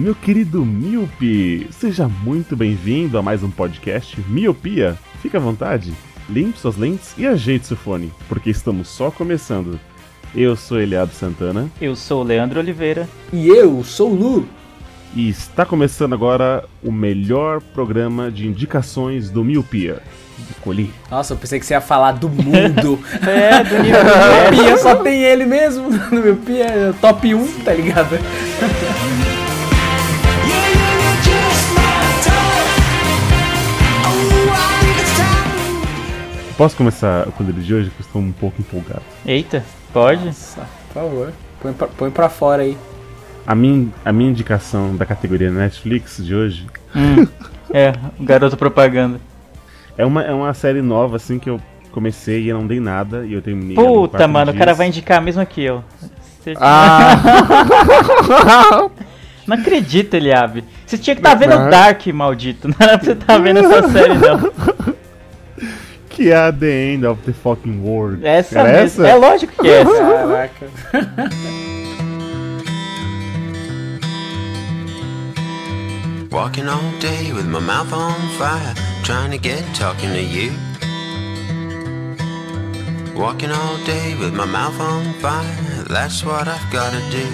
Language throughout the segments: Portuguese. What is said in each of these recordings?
Meu querido Miope! Seja muito bem-vindo a mais um podcast Miopia. Fique à vontade, limpe suas lentes e ajeite seu fone, porque estamos só começando. Eu sou Eliado Santana Eu sou o Leandro Oliveira. E eu sou o Lu. e está começando agora o melhor programa de indicações do Miopia. Escolhi. Nossa, eu pensei que você ia falar do mundo. É, do No Pia só tem ele mesmo. No meu Pia é top 1, tá ligado? Posso começar com o dele de hoje, que eu estou um pouco empolgado. Eita, pode? Nossa, por favor. Põe pra, põe pra fora aí. A minha, a minha indicação da categoria Netflix de hoje É, o garoto propaganda. é uma, é uma série nova, assim, que eu comecei e eu não dei nada, e eu terminei. Puta, mano, o dias. cara vai indicar mesmo que eu. Você- Ah! Não acredito, Eliabe. Você tinha que estar vendo o Dark, maldito. Não era pra você estar vendo essa série, não. Que é a The End of the Fucking World. Essa Era mesmo. É lógico que é essa. Caraca. Walking all day with my mouth on fire, trying to get talking to you. Walking all day with my mouth on fire, that's what I've gotta do.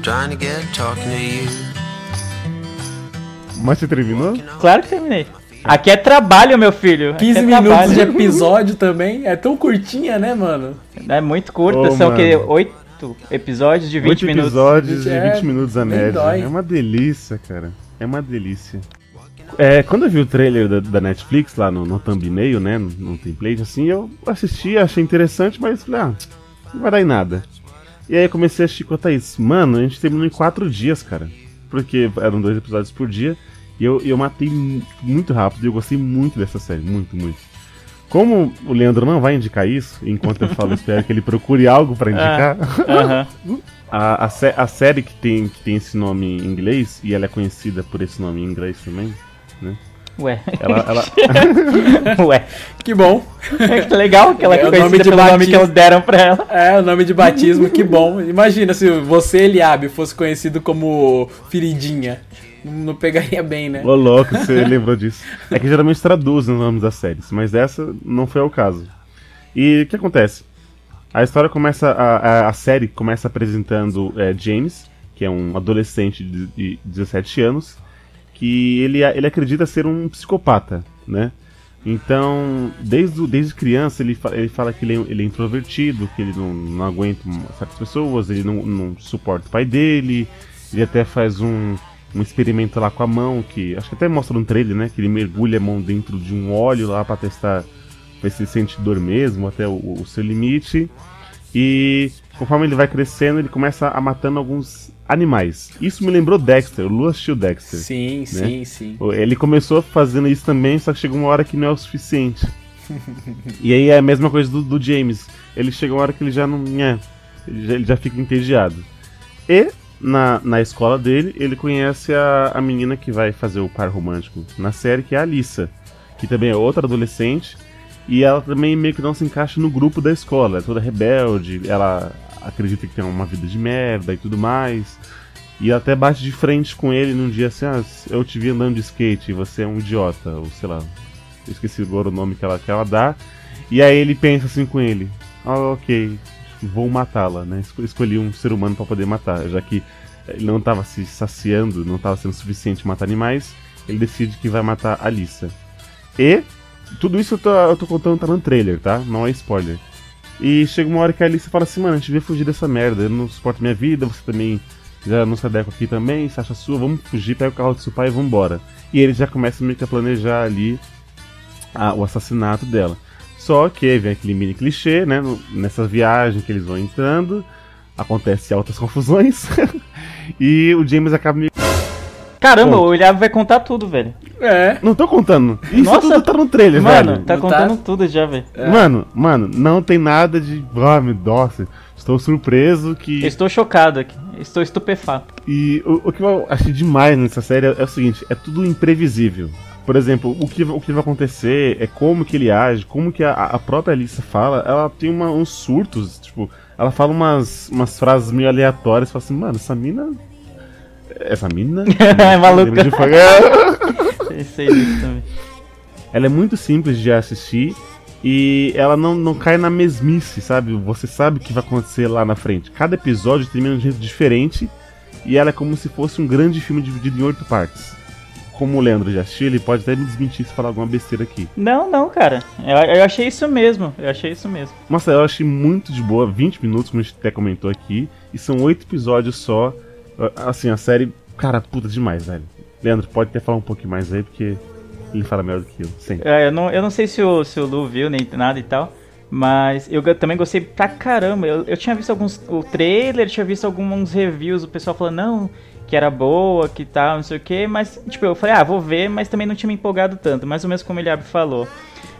Trying to get talking to you. Mas você terminou? Claro que terminei. Aqui é trabalho, meu filho. Aqui 15 é minutos trabalho. de episódio também. É tão curtinha, né, mano? É muito curta, Ô, são o quê? mano. Oito episódios de 20 Oito minutos. episódios de É, 20 minutos a média. É uma delícia, cara. É uma delícia. É, quando eu vi o trailer da, da Netflix lá no, no thumbnail, né, no, no template, assim, eu assisti, achei interessante, mas falei, ah, não vai dar em nada. E aí eu comecei a assistir com a Thaís. Mano, a gente terminou em quatro dias, cara. Porque eram dois episódios por dia. E eu, eu matei mu- muito rápido e eu gostei muito dessa série, muito, muito. Como o Leandro não vai indicar isso, enquanto eu falo, espero que ele procure algo pra indicar. Aham. A, a, sé- a série que tem, que tem esse nome em inglês, e ela é conhecida por esse nome em inglês também, Ué. ela, ela, Ué. Que bom. Que legal que ela É é o nome conhecida de pelo nome que batismo. eles deram pra ela. É, o nome de batismo, que bom. Imagina se você, Eliabe, fosse conhecido como Feridinha. Não pegaria bem, né? Ô louco, você lembrou disso. É que geralmente traduzem os nomes das séries, mas essa não foi o caso. E o que acontece? A história começa. A, a, a série começa apresentando é, James, que é um adolescente de, de 17 anos, que ele, ele acredita ser um psicopata, né? Então, desde, desde criança, ele, fa- ele fala que ele é, ele é introvertido, que ele não, não aguenta certas pessoas, ele não, não suporta o pai dele, ele até faz um, um experimento lá com a mão, que acho que até mostra no trailer, né? Que ele mergulha a mão dentro de um óleo lá pra testar ver se ele sente dor mesmo, até o, o seu limite. E conforme ele vai crescendo, ele começa a matando alguns animais. Isso me lembrou Dexter, o Lu assistiu Dexter. Sim, sim, sim. Ele começou fazendo isso também, só que chegou uma hora que não é o suficiente. e aí é a mesma coisa do, do James. Ele chega uma hora que ele já não. É, ele, já, ele já fica entediado. E na, na escola dele, ele conhece a, a menina que vai fazer o par romântico na série, que é a Alissa. Que também é outra adolescente. E ela também meio que não se encaixa no grupo da escola. É toda rebelde, ela acredita que tem uma vida de merda e tudo mais. E até bate de frente com ele num dia assim, ah, eu te vi andando de skate, você é um idiota, ou sei lá, esqueci agora o nome que ela, que ela dá. E aí ele pensa assim com ele, ah, ok, vou matá-la, né? Esco- Escolhi um ser humano para poder matar, já que ele não estava se saciando, não estava sendo suficiente matar animais, ele decide que vai matar a Alissa. E tudo isso eu tô, eu tô contando tá no trailer, tá? Não é spoiler. E chega uma hora que a Alice fala assim, mano, a gente devia fugir dessa merda, eu não suporto minha vida, você também já não se adequa aqui também, você acha sua, vamos fugir, pega o carro do seu pai e vambora. E ele já começa meio que a planejar ali a- o assassinato dela. Só que vem aquele mini clichê, né? Nessa viagem que eles vão entrando, acontece altas confusões. e o James acaba me. Caramba, Ponto. o Ilhavo vai contar tudo, velho. É. Não tô contando. Isso Nossa, tudo tá no trailer, Mano, velho. tá Não contando tá? tudo já, velho. Mano, mano, não tem nada de. Ah, meu nossa, estou surpreso que. Estou chocado aqui. Estou estupefato. E o, o que eu achei demais nessa série é, é o seguinte, é tudo imprevisível. Por exemplo, o que, o que vai acontecer é como que ele age, como que a, a própria Alissa fala, ela tem uma- uns surtos, tipo, ela fala umas, umas frases meio aleatórias, fala assim, mano, essa mina. Essa mina. É maluca. De Pensei nisso também. ela é muito simples de assistir e ela não, não cai na mesmice, sabe? Você sabe o que vai acontecer lá na frente. Cada episódio termina de um jeito diferente e ela é como se fosse um grande filme dividido em oito partes. Como o Leandro já assistiu, ele pode até me desmentir se falar alguma besteira aqui. Não, não, cara. Eu, eu achei isso mesmo. Eu achei isso mesmo. Nossa, eu achei muito de boa, 20 minutos, como a gente até comentou aqui, e são oito episódios só. Assim, a série, cara, puta demais, velho. Leandro, pode até falar um pouquinho mais aí, porque ele fala melhor do que eu, sempre. É, eu, não, eu não sei se o, se o Lu viu nem nada e tal. Mas eu também gostei pra caramba. Eu, eu tinha visto alguns. O trailer, tinha visto alguns reviews, o pessoal falando, não, que era boa, que tal, não sei o que. Mas, tipo, eu falei, ah, vou ver, mas também não tinha me empolgado tanto. Mais ou menos como ele falou.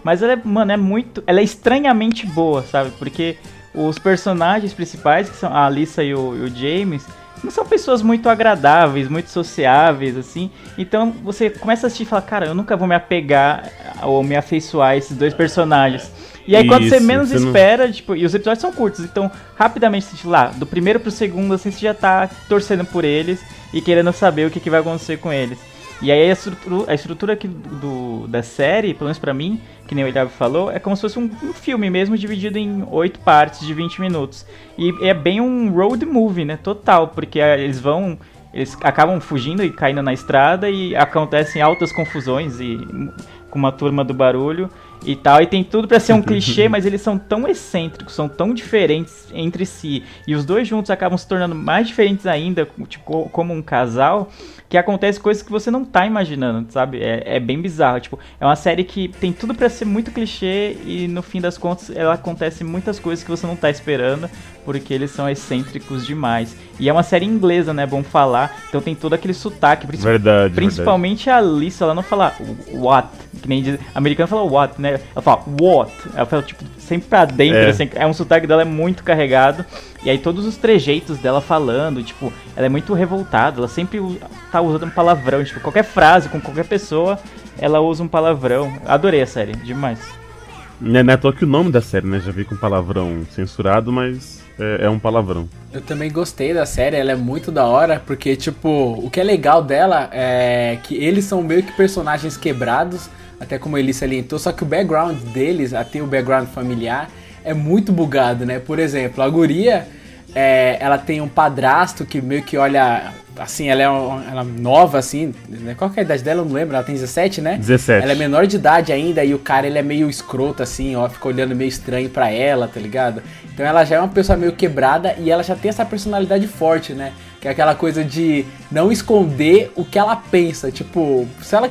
Mas ela é, mano, é muito. Ela é estranhamente boa, sabe? Porque os personagens principais, que são a Alissa e o, e o James, não são pessoas muito agradáveis, muito sociáveis, assim. Então você começa a assistir e fala, cara, eu nunca vou me apegar ou me afeiçoar a esses dois personagens. E aí quando você Isso, menos você não- espera, tipo, e os episódios são curtos, então rapidamente, tipo, lá, do primeiro pro segundo, assim, você já tá torcendo por eles e querendo saber o que, que vai acontecer com eles. E aí a estrutura, a estrutura aqui do, da série, pelo menos pra mim, que nem o Eliab falou, é como se fosse um, um filme mesmo, dividido em oito partes de 20 minutos. E é bem um road movie, né? Total, porque eles vão. Eles acabam fugindo e caindo na estrada e acontecem altas confusões e com uma turma do barulho e tal. E tem tudo pra ser um clichê, mas eles são tão excêntricos, são tão diferentes entre si. E os dois juntos acabam se tornando mais diferentes ainda, tipo, co- como um casal, que acontece coisas que você não tá imaginando, sabe? É, é bem bizarro. Tipo, é uma série que tem tudo pra ser muito clichê e no fim das contas ela acontece muitas coisas que você não tá esperando, porque eles são excêntricos demais. E é uma série inglesa, né? Bom falar. Então tem todo aquele sotaque, princip- Verdade, Principalmente a Alissa, ela não fala what, que nem diz. A americana fala what, né? Ela fala what. Ela fala, tipo, sempre pra dentro, É. assim. É um sotaque dela é muito carregado. E aí todos os trejeitos dela falando, tipo, ela é muito revoltada. Ela sempre tá usando um palavrão. Tipo, qualquer frase com qualquer pessoa, ela usa um palavrão. Adorei a série, demais. Não é, não é à toa que o nome da série, né? Já veio com palavrão censurado, mas é, é um palavrão. Eu também gostei da série, ela é muito da hora, porque, tipo, o que é legal dela é que eles são meio que personagens quebrados, até como ele salientou, só que o background deles, até o background familiar, é muito bugado, né? Por exemplo, a guria, é, ela tem um padrasto que meio que olha, assim, ela é uma- ela é nova, assim, né? qual que é a idade dela? Eu não lembro, ela tem 17, né? 17. Ela é menor de idade ainda e o cara ele é meio escroto assim, ó, fica olhando meio estranho pra ela, tá ligado? Então ela já é uma pessoa meio quebrada e ela já tem essa personalidade forte, né? Que é aquela coisa de não esconder o que ela pensa. Tipo, se ela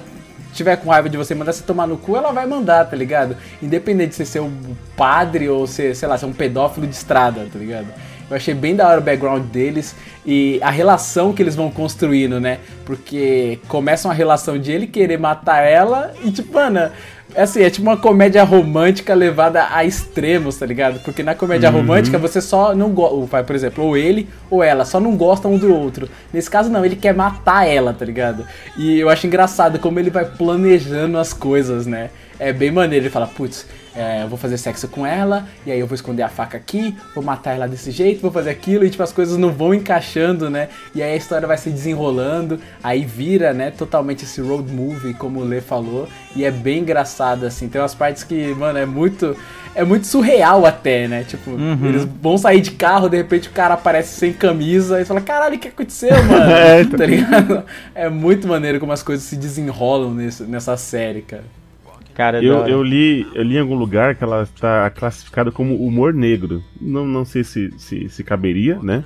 tiver com raiva de você mandar você tomar no cu, ela vai mandar, tá ligado? Independente de você ser um padre ou ser, sei lá, ser um pedófilo de estrada, tá ligado? Eu achei bem da hora o background deles e a relação que eles vão construindo, né? Porque começa uma relação de ele querer matar ela e, tipo, mano, é assim, é tipo uma comédia romântica levada a extremos, tá ligado? Porque na comédia romântica você só não gosta, por exemplo, ou ele ou ela só não gostam um do outro. Nesse caso não, ele quer matar ela, tá ligado? E eu acho engraçado como ele vai planejando as coisas, né? É bem maneiro, ele fala, putz, é, eu vou fazer sexo com ela, e aí eu vou esconder a faca aqui, vou matar ela desse jeito, vou fazer aquilo, e tipo, as coisas não vão encaixando, né? E aí a história vai se desenrolando, aí vira, né, totalmente esse road movie, como o Lê falou, e é bem engraçado, assim, tem umas partes que, mano, é muito. É muito surreal até, né? Tipo, eles vão sair de carro, de repente o cara aparece sem camisa e fala, caralho, o que aconteceu, mano? É, então. tá ligado? É muito maneiro como as coisas se desenrolam nesse, nessa série, cara. Cara, da Eu, eu, li, eu li em algum lugar que ela está classificada como humor negro. Não, não sei se, se, se caberia, né?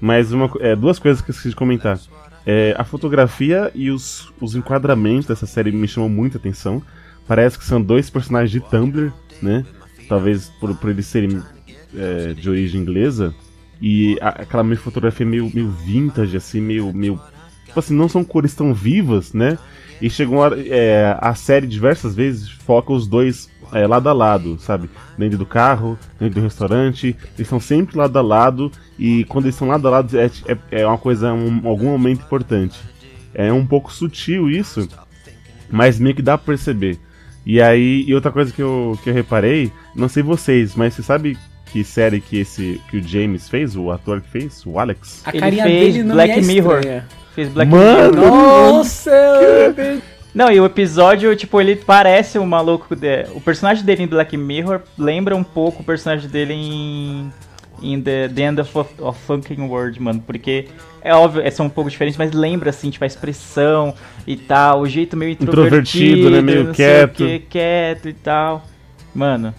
Mas uma, é, duas coisas que eu esqueci de comentar. É, a fotografia e os, os enquadramentos dessa série me chamam muita atenção. Parece que são dois personagens de Tumblr. né? Talvez por, por eles serem é, de origem inglesa. E a- aquela meio fotografia meio, meio vintage, assim, meio, meio. Tipo assim, não são cores tão vivas, né? E chegou uma hora, é, a série diversas vezes foca os dois é, lado a lado, sabe? Dentro do carro, dentro do restaurante. Eles estão sempre lado a lado. E quando eles estão lado a lado é, é, é uma coisa, um, algum momento importante. É um pouco sutil isso, mas meio que dá pra perceber. E aí, e outra coisa que eu, que eu reparei, não sei vocês, mas você sabe que série que esse que o James fez, o ator que fez, o Alex? A Ele carinha fez dele não Black é Mirror. estranha. Fez Black Mano! Mirror. Nossa, Não, e o episódio, tipo, ele parece o maluco. De... O personagem dele em Black Mirror lembra um pouco o personagem dele em. em The, The End of, of Funkin' World, mano. Porque é óbvio, é, são um pouco diferentes, mas lembra, assim, tipo, a expressão e tal, o jeito meio introvertido, Introvertido, né, meio quieto. quieto e tal. Mano,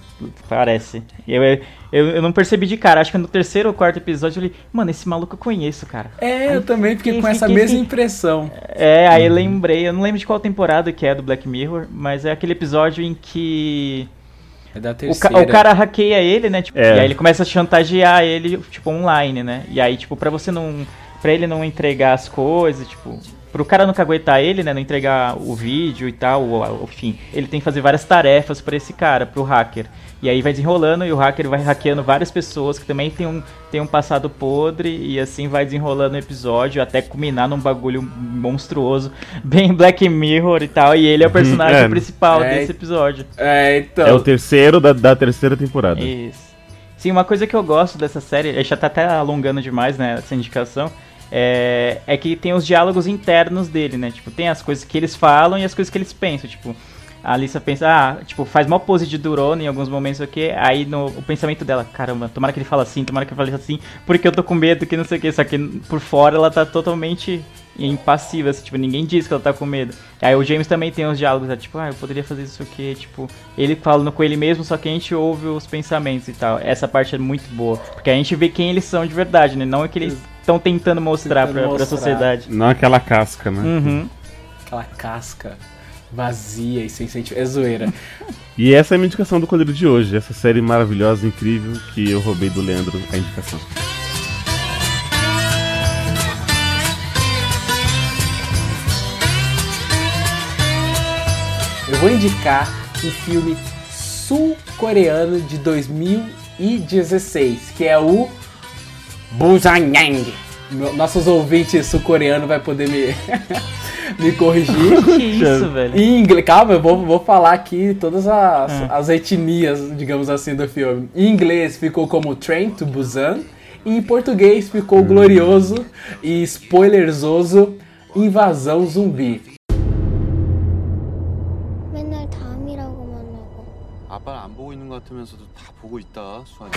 parece. Eu, eu, eu não percebi de cara, acho que no terceiro ou quarto episódio eu falei, mano, esse maluco eu conheço, cara. É, eu também fiquei com Fiquei- essa fiquei- mesma fiquei- impressão. É, aí Uhum. eu lembrei, eu não lembro de qual temporada que é do Black Mirror, mas é aquele episódio em que É da o, terceira. ca- o cara hackeia ele, né? Tipo, É. E aí ele começa a chantagear ele, tipo, online, né? E aí, tipo, pra você não. Pra ele não entregar as coisas, tipo. Pro cara não caguetar ele, né? Não entregar o vídeo e tal, ou, ou, enfim. Ele tem que fazer várias tarefas pra esse cara, pro hacker. E aí vai desenrolando e o hacker vai hackeando várias pessoas que também tem um, tem um passado podre. E assim vai desenrolando o episódio até culminar num bagulho monstruoso, bem Black Mirror e tal. E ele é o personagem é. principal É. desse episódio. É, então. É o terceiro da, da terceira temporada. Isso. Sim, uma coisa que eu gosto dessa série, a gente já tá até alongando demais, né, essa indicação, é, é que tem os diálogos internos dele, né? Tipo, tem as coisas que eles falam e as coisas que eles pensam, tipo... A Alissa pensa, ah, tipo, faz mó pose de durona em alguns momentos, o que Aí no, o pensamento dela, caramba, tomara que ele fale assim, tomara que ele fale assim, porque eu tô com medo, que não sei o que. Só que por fora ela tá totalmente impassiva, assim, tipo, ninguém diz que ela tá com medo. Aí o James também tem uns diálogos, né, tipo, ah, eu poderia fazer isso aqui, tipo, ele falando com ele mesmo, só que a gente ouve os pensamentos e tal. Essa parte é muito boa, porque a gente vê quem eles são de verdade, né? Não é que eles estão tentando mostrar Tentando pra, pra mostrar. sociedade. Não aquela casca, né? Uhum. Aquela casca vazia e sem sentimento. É zoeira. E essa é a minha indicação do quadro de hoje. Essa série maravilhosa, incrível, que eu roubei do Leandro a indicação. Eu vou indicar um filme sul-coreano de 2016, que é o Busangyang. No- Nossos ouvintes sul-coreanos vai poder me, me corrigir. Que isso, velho? Em inglês, calma, eu vou, vou falar aqui todas as, É. as etnias, digamos assim, do filme. Em inglês ficou como Train to Busan. E em português ficou glorioso e spoilerzoso Invasão Zumbi. 맨날 다음이라고만 하고 아빠는 안 보고 있는 것 같으면서도 다 보고 있다, 수아지.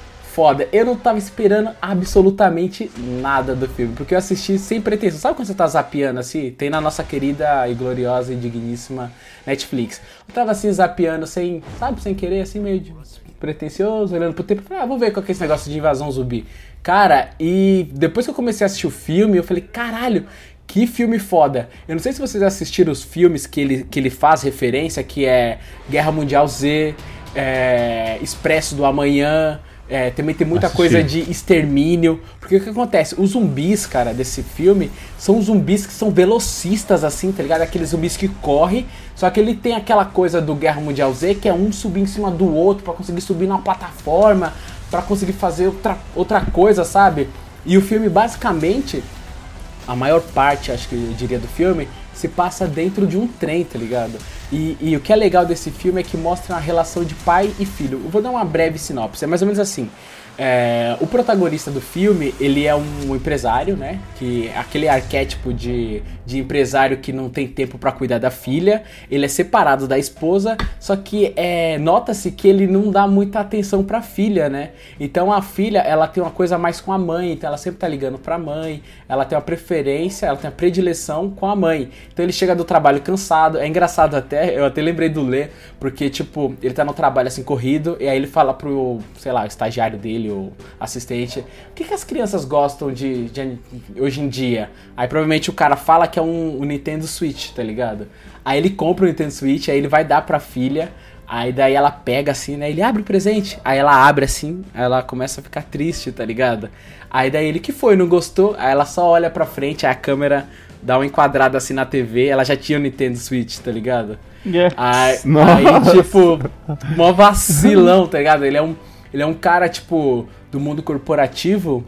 foda. Eu não tava esperando absolutamente nada do filme, porque eu assisti sem pretensão. Sabe quando você tá zapeando assim? Tem na nossa querida e gloriosa e digníssima Netflix. Eu tava assim zapeando sem, sabe, sem querer, assim, meio de pretencioso, olhando pro tempo. Ah, vou ver qual que é esse negócio de invasão zumbi. Cara, e depois que eu comecei a assistir o filme, eu falei, caralho, que filme foda. Eu não sei se vocês assistiram os filmes que ele, que ele faz referência, que é Guerra Mundial Z, é, Expresso do Amanhã, é, também tem muita Assisti. coisa de extermínio. Porque o que acontece? Os zumbis, cara, desse filme, são zumbis que são velocistas, assim, tá ligado? Aqueles zumbis que correm, só que ele tem aquela coisa do Guerra Mundial Z, que é um subir em cima do outro pra conseguir subir numa plataforma, pra conseguir fazer outra, outra coisa, sabe? E o filme, basicamente, a maior parte, acho que eu diria, do filme se passa dentro de um trem, tá ligado? E, e o que é legal desse filme é que mostra a relação de pai e filho. Eu vou dar uma breve sinopse, é mais ou menos assim. É, o protagonista do filme, ele é um empresário, né? Que aquele arquétipo de, de empresário que não tem tempo para cuidar da filha. Ele é separado da esposa, só que é, nota-se que ele não dá muita atenção para a filha, né? Então a filha, ela tem uma coisa mais com a mãe, então ela sempre tá ligando para a mãe. Ela tem uma preferência, ela tem uma predileção com a mãe. Então ele chega do trabalho cansado. É engraçado até, eu até lembrei do Lê, porque tipo, ele tá no trabalho assim corrido e aí ele fala pro, sei lá, estagiário dele o assistente, o que, que as crianças gostam de, de, hoje em dia? Aí provavelmente o cara fala que é um, um, Nintendo Switch, tá ligado? Aí ele compra o Nintendo Switch, aí ele vai dar pra filha, aí daí ela pega assim, né? Ele abre o presente, aí ela abre assim, aí ela começa a ficar triste, tá ligado? Aí daí ele que foi, não gostou, aí ela só olha pra frente, aí a câmera dá uma enquadrada assim na TV, ela já tinha o Nintendo Switch, tá ligado? Yes. Aí, aí, tipo, mó vacilão, tá ligado? Ele é um, ele é um cara, tipo, do mundo corporativo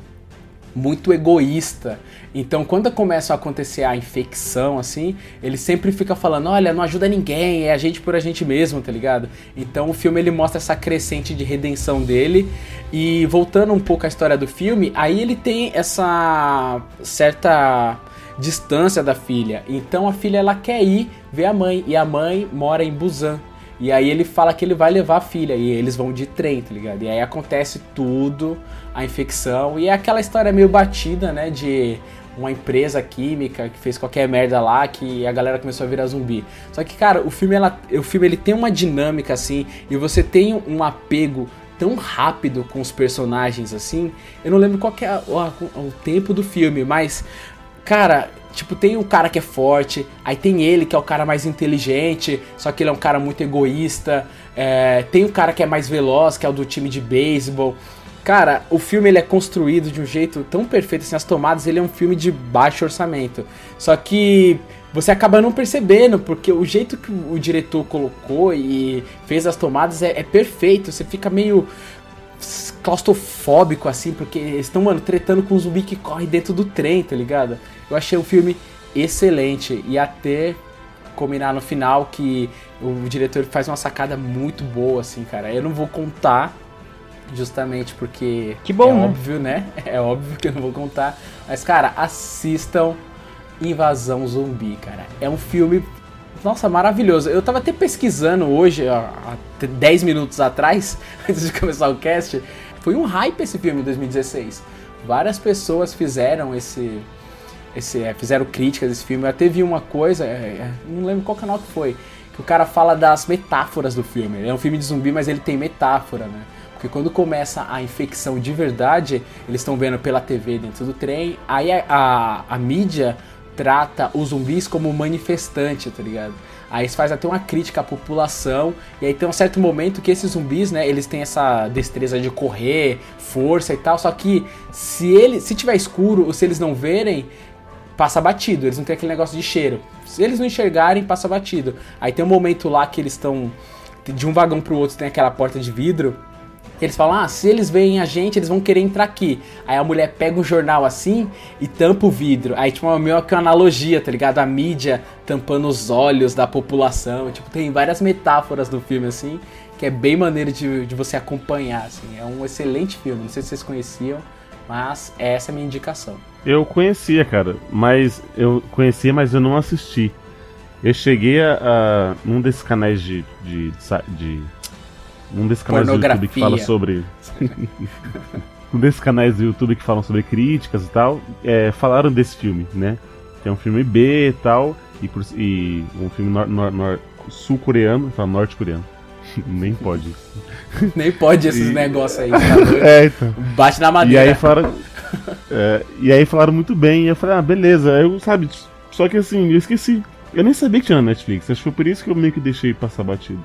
muito egoísta. Então, quando começa a acontecer a infecção, assim, ele sempre fica falando: olha, não ajuda ninguém, é a gente por a gente mesmo, tá ligado? Então, o filme ele mostra essa crescente de redenção dele. E voltando um pouco à história do filme, aí ele tem essa certa distância da filha. Então, a filha ela quer ir ver a mãe, e a mãe mora em Busan. E aí ele fala que ele vai levar a filha e eles vão de trem, tá ligado? E aí acontece tudo, a infecção e é aquela história meio batida, né, de uma empresa química que fez qualquer merda lá que a galera começou a virar zumbi. Só que, cara, o filme ela, o filme ele tem uma dinâmica assim e você tem um apego tão rápido com os personagens assim. Eu não lembro qual é o, o, o tempo do filme, mas cara, Tipo, tem o cara que é forte, aí tem ele que é o cara mais inteligente, só que ele é um cara muito egoísta. É, tem o cara que é mais veloz, que é o do time de beisebol. Cara, o filme ele é construído de um jeito tão perfeito, assim, as tomadas, ele é um filme de baixo orçamento. Só que você acaba não percebendo, porque o jeito que o diretor colocou e fez as tomadas é, é perfeito. Você fica meio claustrofóbico, assim, porque eles estão, mano, tretando com um zumbi que corre dentro do trem, tá ligado? Eu achei o filme excelente e até combinar no final que o diretor faz uma sacada muito boa, assim, cara. Eu não vou contar, justamente porque que bom, é né? óbvio, né? É óbvio que eu não vou contar. Mas, cara, assistam Invasão Zumbi, cara. É um filme, nossa, maravilhoso. Eu tava até pesquisando hoje, ó, há 10 minutos atrás, antes de começar o cast. Foi um hype esse filme em 2016. Várias pessoas fizeram esse esse, é, fizeram críticas desse filme. Eu até vi uma coisa, é, é, não lembro qual canal que foi, que o cara fala das metáforas do filme. É um filme de zumbi, mas ele tem metáfora, né? Porque quando começa a infecção de verdade, eles estão vendo pela TV dentro do trem, aí a, a, a mídia trata os zumbis como manifestante, tá ligado? Aí faz até uma crítica à população, e aí tem um certo momento que esses zumbis, né, eles têm essa destreza de correr, força e tal, só que se ele, se tiver escuro ou se eles não verem, passa batido, eles não têm aquele negócio de cheiro. Se eles não enxergarem, passa batido. Aí tem um momento lá que eles estão de um vagão pro outro tem aquela porta de vidro. Eles falam: "Ah, se eles veem a gente, eles vão querer entrar aqui". Aí a mulher pega um jornal assim e tampa o vidro. Aí tipo, é meio que uma analogia, tá ligado? A mídia tampando os olhos da população. Tipo, tem várias metáforas do filme assim, que é bem maneiro de, de você acompanhar assim. É um excelente filme. Não sei se vocês conheciam, mas essa é a minha indicação. Eu conhecia, cara, mas eu conhecia, mas eu não assisti. Eu cheguei a, a num desses canais de, de, de um desses canais do YouTube que fala sobre um desses canais do YouTube que falam sobre críticas e tal, é, falaram desse filme, né? Que é um filme B e tal, e, e um filme nor, nor, nor, sul-coreano, fala norte-coreano. Nem pode. Nem pode esses e... negócios aí. Tá é, então. Bate na madeira. E aí falaram. é, e aí falaram muito bem. E eu falei, ah, beleza. Eu, sabe, só que assim, eu esqueci. Eu nem sabia que tinha na Netflix. Acho que foi por isso que eu meio que deixei passar batido.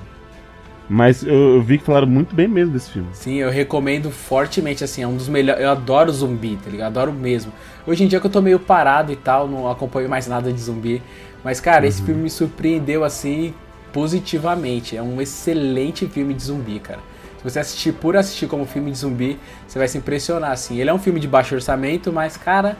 Mas eu, eu, vi que falaram muito bem mesmo desse filme. Sim, eu recomendo fortemente, assim, é um dos melhores. Eu adoro zumbi, tá ligado? Adoro mesmo. Hoje em dia que eu tô meio parado e tal, não acompanho mais nada de zumbi. Mas, cara, uhum. esse filme me surpreendeu, assim, positivamente. É um excelente filme de zumbi, cara. Se você assistir por assistir como filme de zumbi, você vai se impressionar, assim. Ele é um filme de baixo orçamento, mas, cara,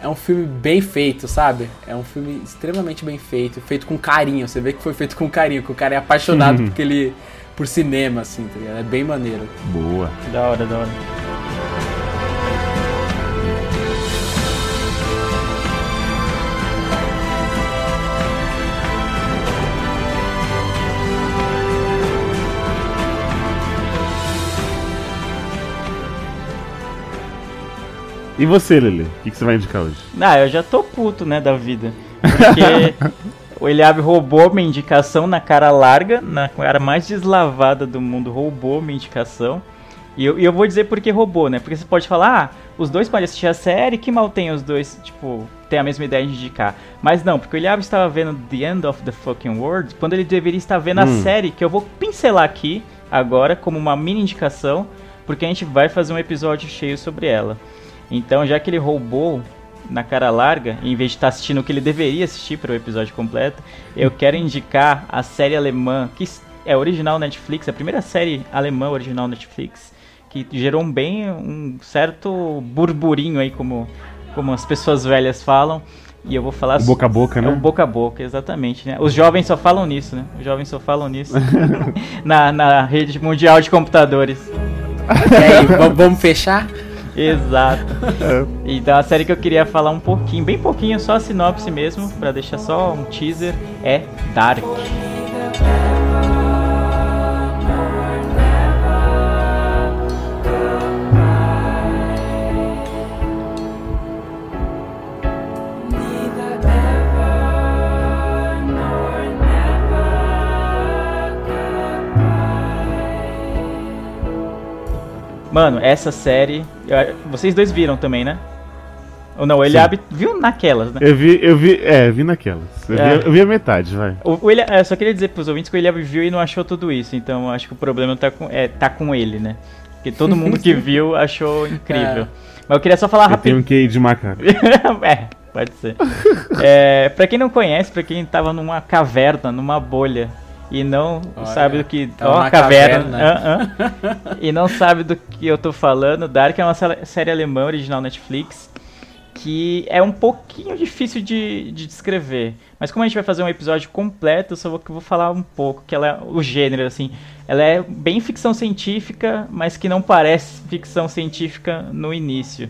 é um filme bem feito, sabe? É um filme extremamente bem feito, feito com carinho. Você vê que foi feito com carinho, que o cara é apaixonado porque ele, por cinema, assim, tá ligado? É bem maneiro. Boa. Da hora, da hora. E você, Lili? O que, que você vai indicar hoje? Ah, eu já tô puto, né, da vida. Porque o Eliabe roubou minha indicação na cara larga, na cara mais deslavada do mundo, roubou minha indicação. E eu, e eu vou dizer por que roubou, né? Porque você pode falar, ah, os dois podem assistir a série, que mal tem os dois, tipo, tem a mesma ideia de indicar. Mas não, porque o Eliabe estava vendo The End of the Fucking World, quando ele deveria estar vendo a Hum. série, que eu vou pincelar aqui, agora, como uma mini indicação, porque a gente vai fazer um episódio cheio sobre ela. Então, já que ele roubou na cara larga, em vez de estar assistindo o que ele deveria assistir para o episódio completo, eu quero indicar a série alemã, que é original Netflix, a primeira série alemã original Netflix, que gerou um bem um certo burburinho aí, como, como as pessoas velhas falam. E eu vou falar O boca a boca, é né? o boca a boca, exatamente, né? Os jovens só falam nisso, né? Os jovens só falam nisso na, na rede mundial de computadores. E aí, vamos fechar? Exato. Então a série que eu queria falar um pouquinho, bem pouquinho, só a sinopse mesmo, pra deixar só um teaser, é Dark. Mano, essa série, eu- vocês dois viram também, né? Ou não, o Eliabe viu naquelas, né? Eu vi, eu vi, é, vi naquelas. Eu, É. vi, eu vi a metade, vai. O, o é, só queria dizer pros ouvintes que o Eliabe viu e não achou tudo isso, então eu acho que o problema tá com, é, tá com ele, né? Porque todo mundo que viu achou incrível. É. Mas eu queria só falar rapidinho. um QI de macaco. é, pode ser. É, pra quem não conhece, pra quem tava numa caverna, numa bolha, e não Olha, sabe do que. tava Ó, na caverna. caverna. e não sabe do que eu tô falando, Dark é uma sé- série alemã original Netflix. Que é um pouquinho difícil de, de descrever. Mas como a gente vai fazer um episódio completo, eu só vou, vou falar um pouco, que ela é o gênero, assim. Ela é bem ficção científica, mas que não parece ficção científica no início.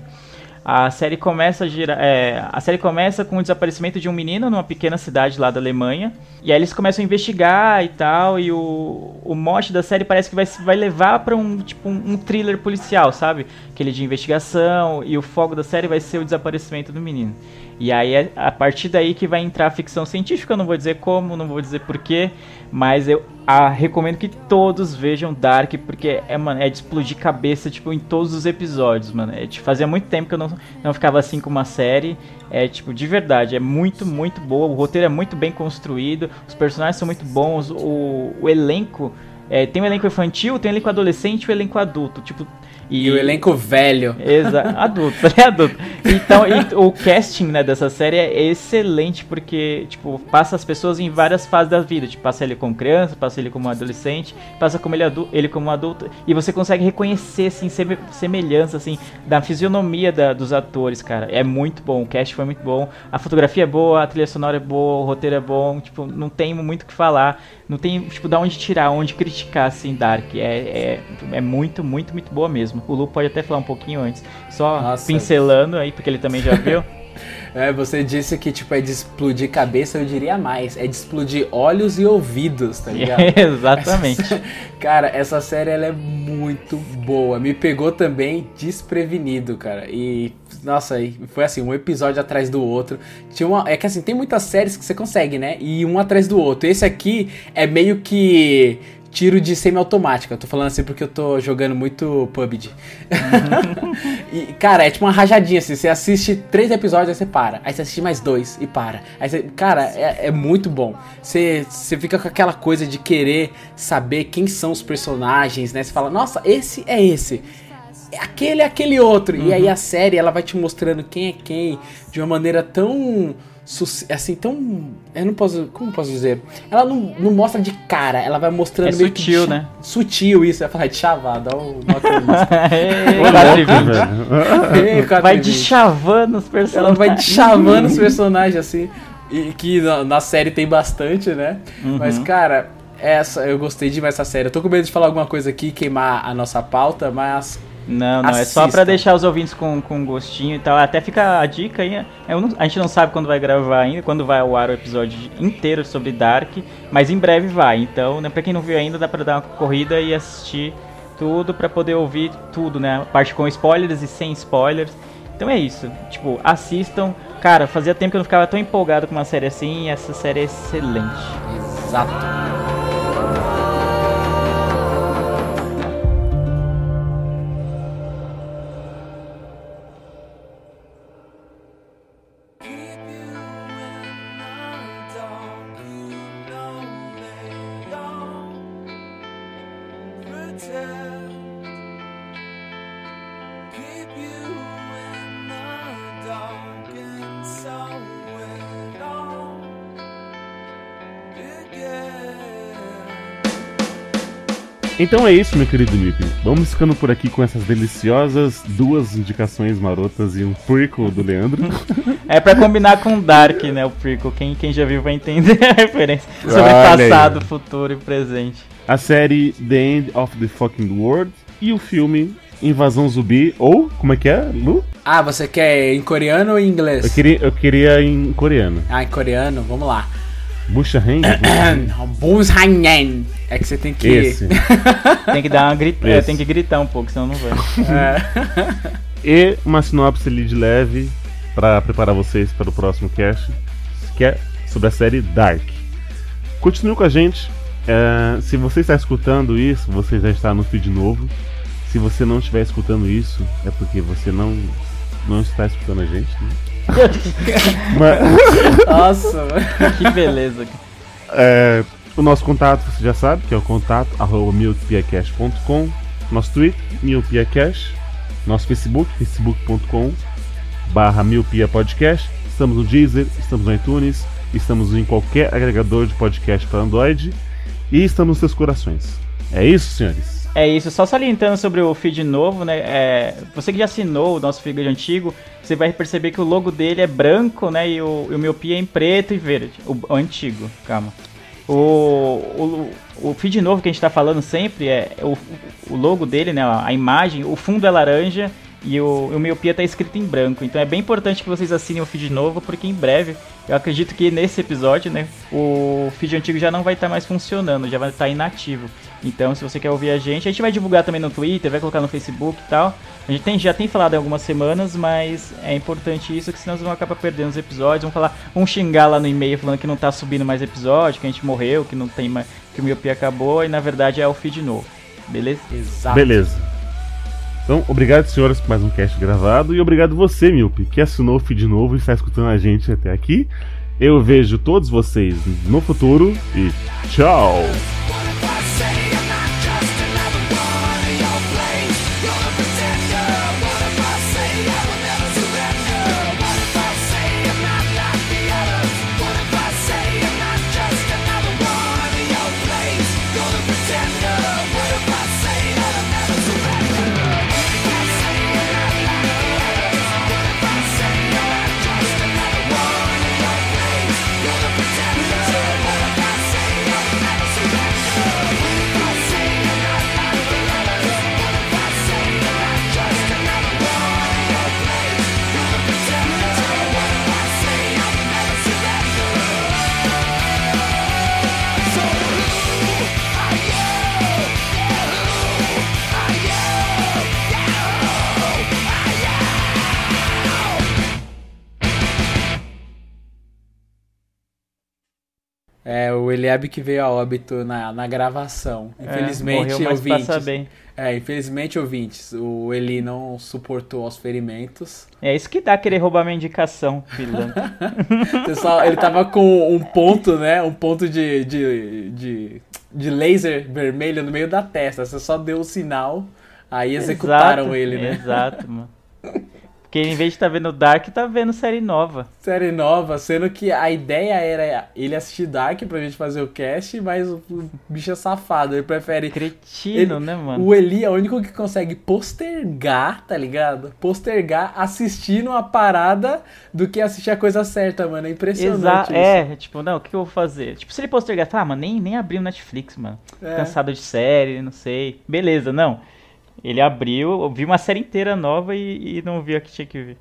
A série começa a girar, é, a série começa com o desaparecimento de um menino numa pequena cidade lá da Alemanha. E aí eles começam a investigar e tal, e o, o mote da série parece que vai, vai levar pra um tipo um, um thriller policial, sabe? Aquele de investigação, e o foco da série vai ser o desaparecimento do menino. E aí é a partir daí que vai entrar a ficção científica, eu não vou dizer como, não vou dizer porquê, mas eu ah, recomendo que todos vejam Dark, porque é, mano, é de explodir cabeça, tipo, em todos os episódios, mano. É, tipo, fazia muito tempo que eu não, não ficava assim com uma série. É, tipo, de verdade, é muito, muito boa. O roteiro é muito bem construído, os personagens são muito bons, o, o elenco. é, tem um elenco infantil, tem um elenco adolescente e um elenco adulto. Tipo, E o elenco velho. Exa adulto, é adulto. Então, e o casting, né, dessa série é excelente porque, tipo, passa as pessoas em várias fases da vida. Tipo, passa ele como criança, passa ele como adolescente, passa como ele, ele como adulto. E você consegue reconhecer, assim, seme semelhança, assim, da fisionomia da- dos atores, cara. É muito bom, o cast foi muito bom. A fotografia é boa, a trilha sonora é boa, o roteiro é bom. Tipo, não tem muito o que falar. Não tem, tipo, da onde tirar, onde criticar, assim, Dark. É, é, é muito, muito, muito boa mesmo. O Lu pode até falar um pouquinho antes. Só Nossa. pincelando aí, porque ele também já viu. É, você disse que tipo é de explodir cabeça, eu diria mais, é de explodir olhos e ouvidos, tá ligado? Exatamente. Essa- cara, essa série ela é muito boa. Me pegou também desprevenido, cara. E nossa, foi assim, um episódio atrás do outro. Tinha uma, é que assim, tem muitas séries que você consegue, né? E um atrás do outro. Esse aqui é meio que tiro de semi-automática. Eu tô falando assim porque eu tô jogando muito PUBG. e, cara, é tipo uma rajadinha assim. Você assiste três episódios, aí você para. Aí você assiste mais dois e para. Aí você, cara, é, é muito bom. Você, você fica com aquela coisa de querer saber quem são os personagens, né? Você fala, nossa, esse é esse. É Aquele é aquele outro. E aí a série, ela vai te mostrando quem é quem de uma maneira tão. Assim, tão. Eu não posso. Como posso dizer? Ela não, não mostra de cara, ela vai mostrando É meio que de sutil, né? Sutil, isso. Ia falar de chavada, ó, o. Vai de chavando os Ela personagens. vai chavando os personagens assim. E que na, na série tem bastante, né? Uhum. Mas, cara, essa eu gostei demais dessa série. Eu tô com medo de falar alguma coisa aqui e queimar a nossa pauta, mas. Não, não, é só pra deixar os ouvintes com, com gostinho e tal. Até fica a dica aí. eu não- a gente não sabe quando vai gravar ainda, quando vai ao ar o episódio inteiro sobre Dark, mas em breve vai. Então, né, pra quem não viu ainda, dá pra dar uma corrida e assistir tudo pra poder ouvir tudo, né? A parte com spoilers e sem spoilers. Então é isso. Tipo, assistam. Cara, fazia tempo que eu não ficava tão empolgado com uma série assim e essa série é excelente. Exato. Então é isso, meu querido Nip. Vamos ficando por aqui com essas deliciosas duas indicações marotas e um prequel do Leandro. É pra combinar com Dark, né? O prequel. Quem, quem já viu vai entender a referência sobre Olha aí. passado, futuro e presente. A série The End of the Fucking World e o filme Invasão Zumbi, ou, como é que é, Lu? Ah, você quer em coreano ou em inglês? Eu queria, eu queria em coreano. Ah, em coreano, vamos lá. Hand? Buzhangen. É que você tem que. Esse. Tem que dar uma grita, é, tem que gritar um pouco, senão não vai. É. E uma sinopse ali de leve pra preparar vocês para o próximo cast, que é sobre a série Dark. Continue com a gente. é, se você está escutando isso, você já está no feed novo. Se você não estiver escutando isso, é porque você não, não está escutando a gente. Né? Mas- Nossa, mano. que beleza. É, o nosso contato você já sabe, que é o contato arroba Nosso Twitter, miopiacast Nosso Facebook, facebook.com barra miopia podcast Estamos no Deezer, estamos no iTunes Estamos em qualquer agregador de podcast para Android E estamos nos seus corações É isso, senhores? É isso, só salientando sobre o feed novo, né? é, você que já assinou o nosso feed antigo, você vai perceber que o logo dele é branco, né? E o, e o miopia é em preto e verde. O, o antigo, calma. O, o, o feed novo que a gente tá falando sempre é o, o logo dele, né? A imagem, o fundo é laranja e o, o miopia tá escrito em branco. Então é bem importante que vocês assinem o feed novo, porque em breve, eu acredito que nesse episódio, né? O feed antigo já não vai estar mais funcionando, já vai estar inativo. Então, se você quer ouvir a gente, a gente vai divulgar também no Twitter, vai colocar no Facebook e tal. A gente tem, já tem falado em algumas semanas, mas é importante isso, que senão vocês vão acabar perdendo os episódios. Vão falar, vão xingar lá no e-mail falando que não tá subindo mais episódio, que a gente morreu, que não tem mais, que o miopia acabou, e na verdade é o feed novo. Beleza? Exato. Beleza Então, obrigado, senhoras, por mais um cast gravado E obrigado você, Miope, que assinou o feed novo e está escutando a gente até aqui Eu vejo todos vocês no futuro E tchau! É, o Eliab que veio a óbito na, na gravação. Infelizmente, É, morreu, mas ouvintes. bem. É, infelizmente, ouvintes, o Eli não suportou os ferimentos. É isso que dá querer roubar minha indicação, pilantra. Pessoal, ele tava com um ponto, né? Um ponto de, de, de, de laser vermelho no meio da testa. Você só deu o sinal, aí executaram Exato, ele, né? Exato, mano. Porque em vez de estar vendo Dark, tá vendo série nova. Série nova, sendo que a ideia era ele assistir Dark pra gente fazer o cast, mas o, o bicho é safado, ele prefere. Cretino, Ele- né, mano? O Eli é o único que consegue postergar, tá ligado? Postergar assistindo a parada do que assistir a coisa certa, mano. É impressionante Exato, isso. é, tipo, não, o que eu vou fazer? Tipo, se ele postergar, fala, ah, mano, nem, nem abriu Netflix, mano. É. Cansado de série, não sei. Beleza, não. Ele abriu, viu uma série inteira nova e, e não viu a que tinha que ver.